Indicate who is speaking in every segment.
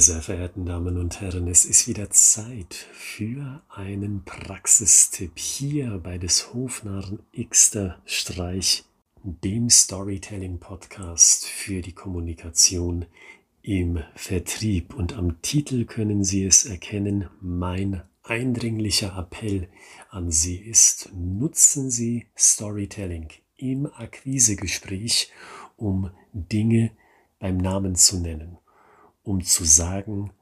Speaker 1: Meine sehr verehrten Damen und Herren, es ist wieder Zeit für einen Praxistipp hier bei des Hofnarren Xter Streich, dem Storytelling Podcast für die Kommunikation im Vertrieb. Und am Titel können Sie es erkennen, mein eindringlicher Appell an Sie ist, nutzen Sie Storytelling im Akquisegespräch, um Dinge beim Namen zu nennen um zu sagen,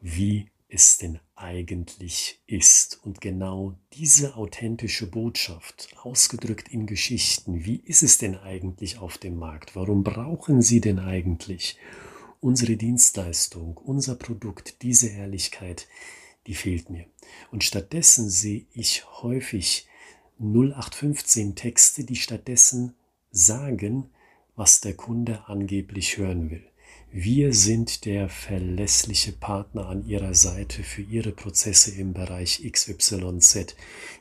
Speaker 1: wie es denn eigentlich ist. Und genau diese authentische Botschaft, ausgedrückt in Geschichten, wie ist es denn eigentlich auf dem Markt? Warum brauchen Sie denn eigentlich unsere Dienstleistung, unser Produkt, diese Ehrlichkeit, die fehlt mir. Und stattdessen sehe ich häufig 0815 Texte, die stattdessen sagen, was der Kunde angeblich hören will. Wir sind der verlässliche Partner an Ihrer Seite für Ihre Prozesse im Bereich XYZ.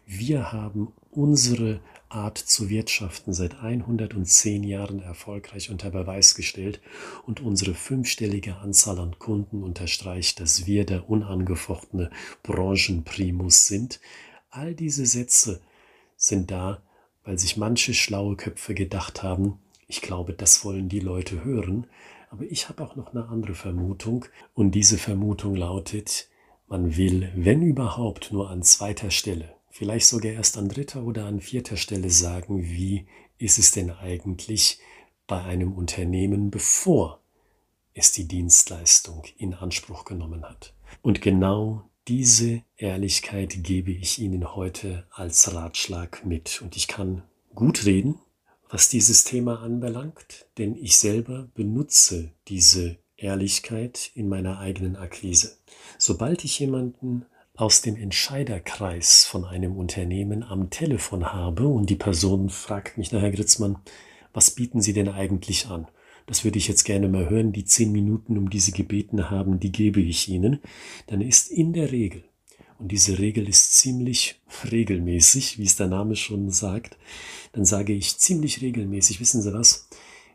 Speaker 1: Wir haben unsere Art zu wirtschaften seit 110 Jahren erfolgreich unter Beweis gestellt und unsere fünfstellige Anzahl an Kunden unterstreicht, dass wir der unangefochtene Branchenprimus sind. All diese Sätze sind da, weil sich manche schlaue Köpfe gedacht haben, ich glaube, das wollen die Leute hören, aber ich habe auch noch eine andere Vermutung und diese Vermutung lautet, man will, wenn überhaupt, nur an zweiter Stelle, vielleicht sogar erst an dritter oder an vierter Stelle sagen, wie ist es denn eigentlich bei einem Unternehmen, bevor es die Dienstleistung in Anspruch genommen hat. Und genau diese Ehrlichkeit gebe ich Ihnen heute als Ratschlag mit. Und ich kann gut reden, was dieses Thema anbelangt, denn ich selber benutze diese Ehrlichkeit in meiner eigenen Akquise. Sobald ich jemanden aus dem Entscheiderkreis von einem Unternehmen am Telefon habe und die Person fragt mich nachher, Gritzmann, was bieten Sie denn eigentlich an? Das würde ich jetzt gerne mal hören. Die zehn Minuten, um die Sie gebeten haben, die gebe ich Ihnen. Dann ist in der Regel und diese Regel ist ziemlich regelmäßig, wie es der Name schon sagt, dann sage ich ziemlich regelmäßig, wissen Sie was,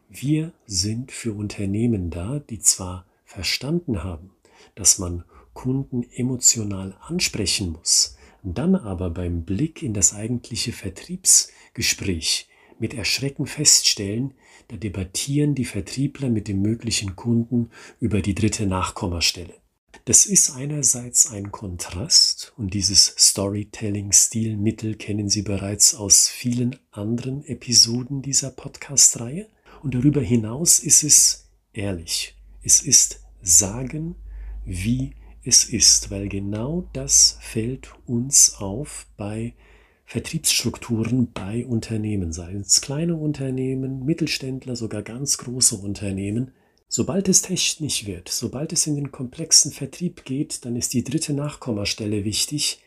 Speaker 1: wir sind für Unternehmen da, die zwar verstanden haben, dass man Kunden emotional ansprechen muss, dann aber beim Blick in das eigentliche Vertriebsgespräch mit Erschrecken feststellen, da debattieren die Vertriebler mit dem möglichen Kunden über die dritte Nachkommastelle. Das ist einerseits ein Kontrast und dieses Storytelling-Stilmittel kennen Sie bereits aus vielen anderen Episoden dieser Podcast-Reihe. Und darüber hinaus ist es ehrlich. Es ist sagen, wie es ist, weil genau das fällt uns auf bei Vertriebsstrukturen bei Unternehmen, seien es kleine Unternehmen, Mittelständler, sogar ganz große Unternehmen. Sobald es technisch wird, sobald es in den komplexen Vertrieb geht, dann ist die dritte Nachkommastelle wichtig,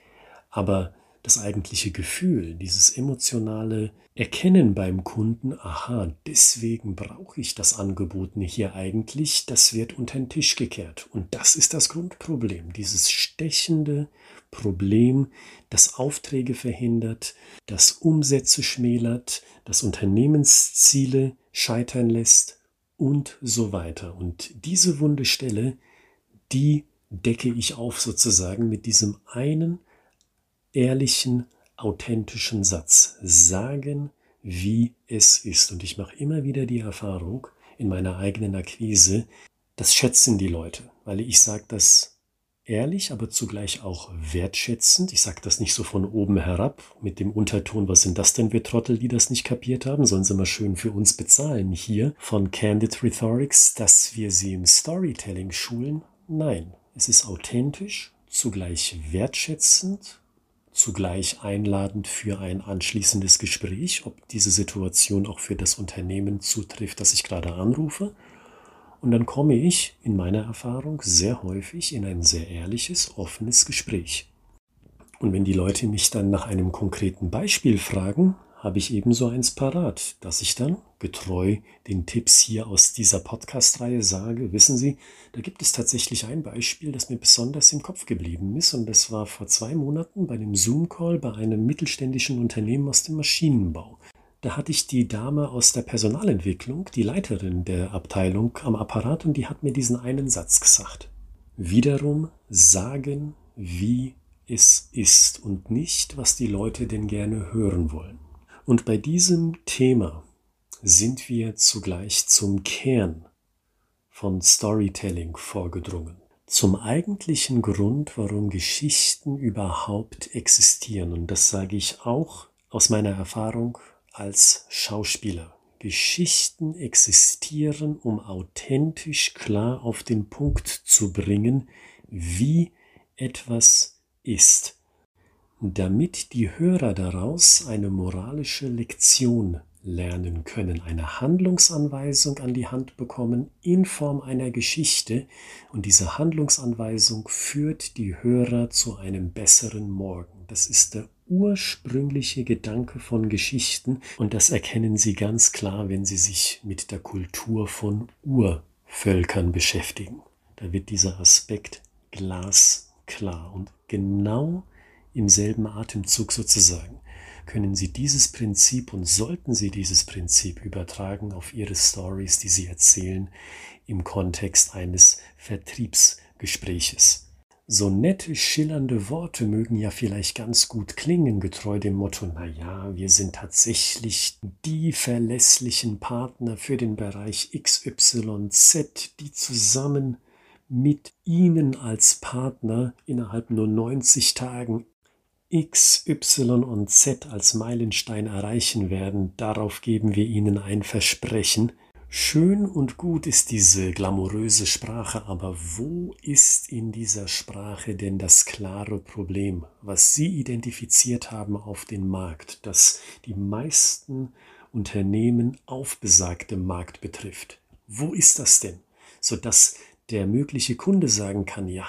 Speaker 1: aber das eigentliche Gefühl, dieses emotionale Erkennen beim Kunden, aha, deswegen brauche ich das Angebot hier eigentlich, das wird unter den Tisch gekehrt. Und das ist das Grundproblem, dieses stechende Problem, das Aufträge verhindert, das Umsätze schmälert, das Unternehmensziele scheitern lässt und so weiter. Und diese wunde Stelle, die decke ich auf sozusagen mit diesem einen ehrlichen, authentischen Satz. Sagen, wie es ist. Und ich mache immer wieder die Erfahrung in meiner eigenen Akquise, das schätzen die Leute, weil ich sage das ehrlich, aber zugleich auch wertschätzend. Ich sage das nicht so von oben herab mit dem Unterton, was sind das denn für Trottel, die das nicht kapiert haben, sollen sie mal schön für uns bezahlen hier von Candid Rhetorics, dass wir sie im Storytelling schulen. Nein, es ist authentisch, zugleich wertschätzend, zugleich einladend für ein anschließendes Gespräch, ob diese Situation auch für das Unternehmen zutrifft, das ich gerade anrufe und dann komme ich in meiner Erfahrung sehr häufig in ein sehr ehrliches, offenes Gespräch. Und wenn die Leute mich dann nach einem konkreten Beispiel fragen, habe ich ebenso eins parat, dass ich dann getreu den Tipps hier aus dieser Podcast-Reihe sage, wissen Sie, da gibt es tatsächlich ein Beispiel, das mir besonders im Kopf geblieben ist und das war vor zwei Monaten bei einem Zoom-Call bei einem mittelständischen Unternehmen aus dem Maschinenbau. Da hatte ich die Dame aus der Personalentwicklung, die Leiterin der Abteilung am Apparat und die hat mir diesen einen Satz gesagt. wiederum sagen, wie es ist und nicht, was die Leute denn gerne hören wollen. Und bei diesem Thema sind wir zugleich zum Kern von Storytelling vorgedrungen. Zum eigentlichen Grund, warum Geschichten überhaupt existieren. Und das sage ich auch aus meiner Erfahrung als Schauspieler. Geschichten existieren, um authentisch klar auf den Punkt zu bringen, wie etwas ist, damit die Hörer daraus eine moralische Lektion lernen können, eine Handlungsanweisung an die Hand bekommen in Form einer Geschichte und diese Handlungsanweisung führt die Hörer zu einem besseren Morgen. Das ist der ursprüngliche Gedanke von Geschichten und das erkennen Sie ganz klar, wenn Sie sich mit der Kultur von Urvölkern beschäftigen. Da wird dieser Aspekt glasklar und genau im selben Atemzug sozusagen können Sie dieses Prinzip und sollten Sie dieses Prinzip übertragen auf Ihre Stories, die Sie erzählen, im Kontext eines Vertriebsgespräches. So nette, schillernde Worte mögen ja vielleicht ganz gut klingen, getreu dem Motto, na ja, wir sind tatsächlich die verlässlichen Partner für den Bereich XYZ, die zusammen mit Ihnen als Partner innerhalb nur 90 Tagen X, Y und Z als Meilenstein erreichen werden, darauf geben wir Ihnen ein Versprechen. Schön und gut ist diese glamouröse Sprache, aber wo ist in dieser Sprache denn das klare Problem, was Sie identifiziert haben auf den Markt, das die meisten Unternehmen auf besagtem Markt betrifft? Wo ist das denn? Sodass der mögliche Kunde sagen kann, ja,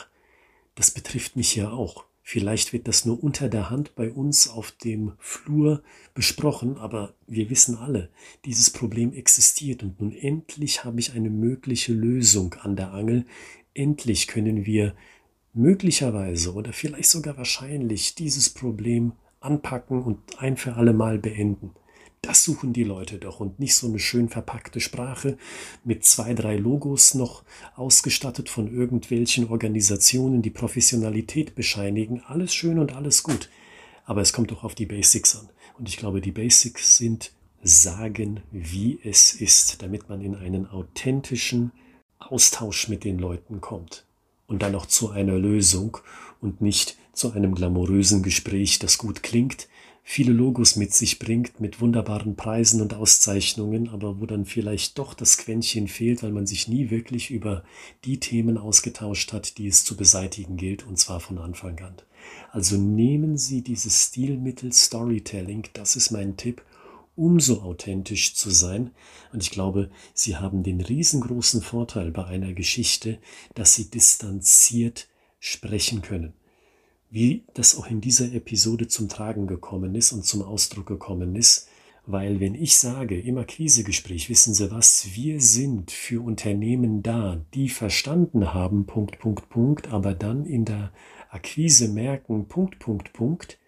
Speaker 1: das betrifft mich ja auch. Vielleicht wird das nur unter der Hand bei uns auf dem Flur besprochen, aber wir wissen alle, dieses Problem existiert und nun endlich habe ich eine mögliche Lösung an der Angel. Endlich können wir möglicherweise oder vielleicht sogar wahrscheinlich dieses Problem anpacken und ein für alle Mal beenden. Das suchen die Leute doch und nicht so eine schön verpackte Sprache mit zwei, drei Logos noch ausgestattet von irgendwelchen Organisationen, die Professionalität bescheinigen. Alles schön und alles gut. Aber es kommt doch auf die Basics an. Und ich glaube, die Basics sind sagen, wie es ist, damit man in einen authentischen Austausch mit den Leuten kommt. Und dann auch zu einer Lösung und nicht zu einem glamourösen Gespräch, das gut klingt, viele Logos mit sich bringt, mit wunderbaren Preisen und Auszeichnungen, aber wo dann vielleicht doch das Quäntchen fehlt, weil man sich nie wirklich über die Themen ausgetauscht hat, die es zu beseitigen gilt, und zwar von Anfang an. Also nehmen Sie dieses Stilmittel Storytelling, das ist mein Tipp, um so authentisch zu sein. Und ich glaube, Sie haben den riesengroßen Vorteil bei einer Geschichte, dass Sie distanziert sprechen können wie das auch in dieser Episode zum Tragen gekommen ist und zum Ausdruck gekommen ist. Weil wenn ich sage im Akquisegespräch, wissen Sie was, wir sind für Unternehmen da, die verstanden haben, Punkt, Punkt, Punkt, aber dann in der Akquise merken, Punkt, Punkt, Punkt,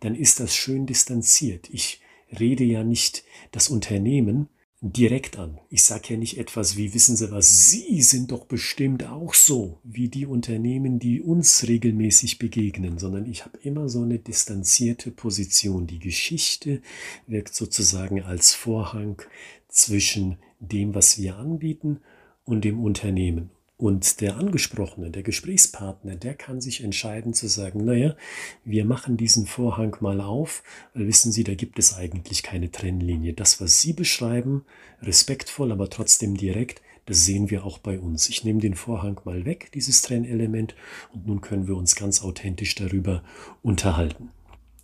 Speaker 1: dann ist das schön distanziert. Ich rede ja nicht das Unternehmen, direkt an. Ich sage ja nicht etwas wie, wissen Sie was, Sie sind doch bestimmt auch so wie die Unternehmen, die uns regelmäßig begegnen, sondern ich habe immer so eine distanzierte Position. Die Geschichte wirkt sozusagen als Vorhang zwischen dem, was wir anbieten und dem Unternehmen. Und der Angesprochene, der Gesprächspartner, der kann sich entscheiden zu sagen, naja, wir machen diesen Vorhang mal auf, weil wissen Sie, da gibt es eigentlich keine Trennlinie. Das, was Sie beschreiben, respektvoll, aber trotzdem direkt, das sehen wir auch bei uns. Ich nehme den Vorhang mal weg, dieses Trennelement, und nun können wir uns ganz authentisch darüber unterhalten.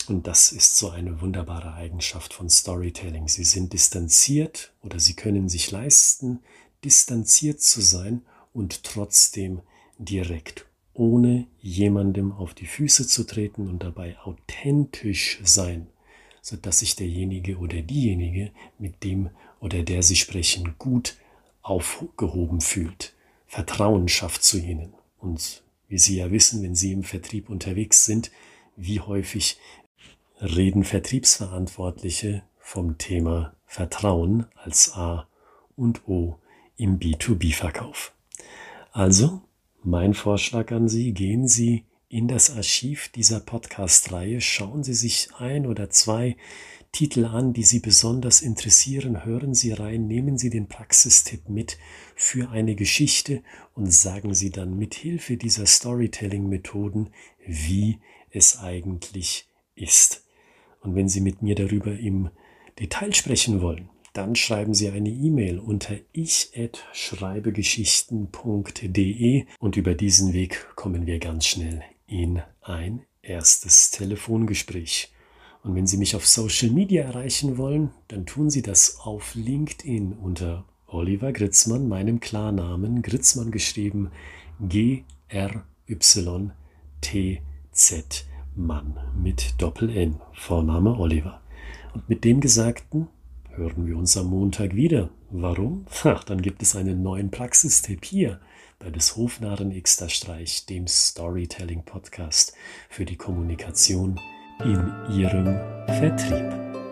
Speaker 1: Und das ist so eine wunderbare Eigenschaft von Storytelling. Sie sind distanziert oder Sie können sich leisten, distanziert zu sein und trotzdem direkt, ohne jemandem auf die Füße zu treten und dabei authentisch sein, sodass sich derjenige oder diejenige, mit dem oder der Sie sprechen, gut aufgehoben fühlt. Vertrauen schafft zu Ihnen. Und wie Sie ja wissen, wenn Sie im Vertrieb unterwegs sind, wie häufig reden Vertriebsverantwortliche vom Thema Vertrauen als A und O im B2B-Verkauf. Also Mein Vorschlag an Sie, gehen Sie in das Archiv dieser Podcast-Reihe, schauen Sie sich ein oder zwei Titel an, die Sie besonders interessieren, hören Sie rein, nehmen Sie den Praxistipp mit für eine Geschichte und sagen Sie dann mit Hilfe dieser Storytelling-Methoden, wie es eigentlich ist. Und wenn Sie mit mir darüber im Detail sprechen wollen, dann schreiben Sie eine E-Mail unter ich@schreibegeschichten.de und über diesen Weg kommen wir ganz schnell in ein erstes Telefongespräch. Und wenn Sie mich auf Social Media erreichen wollen, dann tun Sie das auf LinkedIn unter Oliver Gritzmann, meinem Klarnamen, Gritzmann geschrieben G-R-Y-T-Z Mann mit Doppel-N, Vorname Oliver. Und mit dem Gesagten hören wir uns am Montag wieder. Warum? Ach, dann gibt es einen neuen Praxistipp hier bei des Hofnarren Xter Streich, dem Storytelling Podcast für die Kommunikation in Ihrem Vertrieb.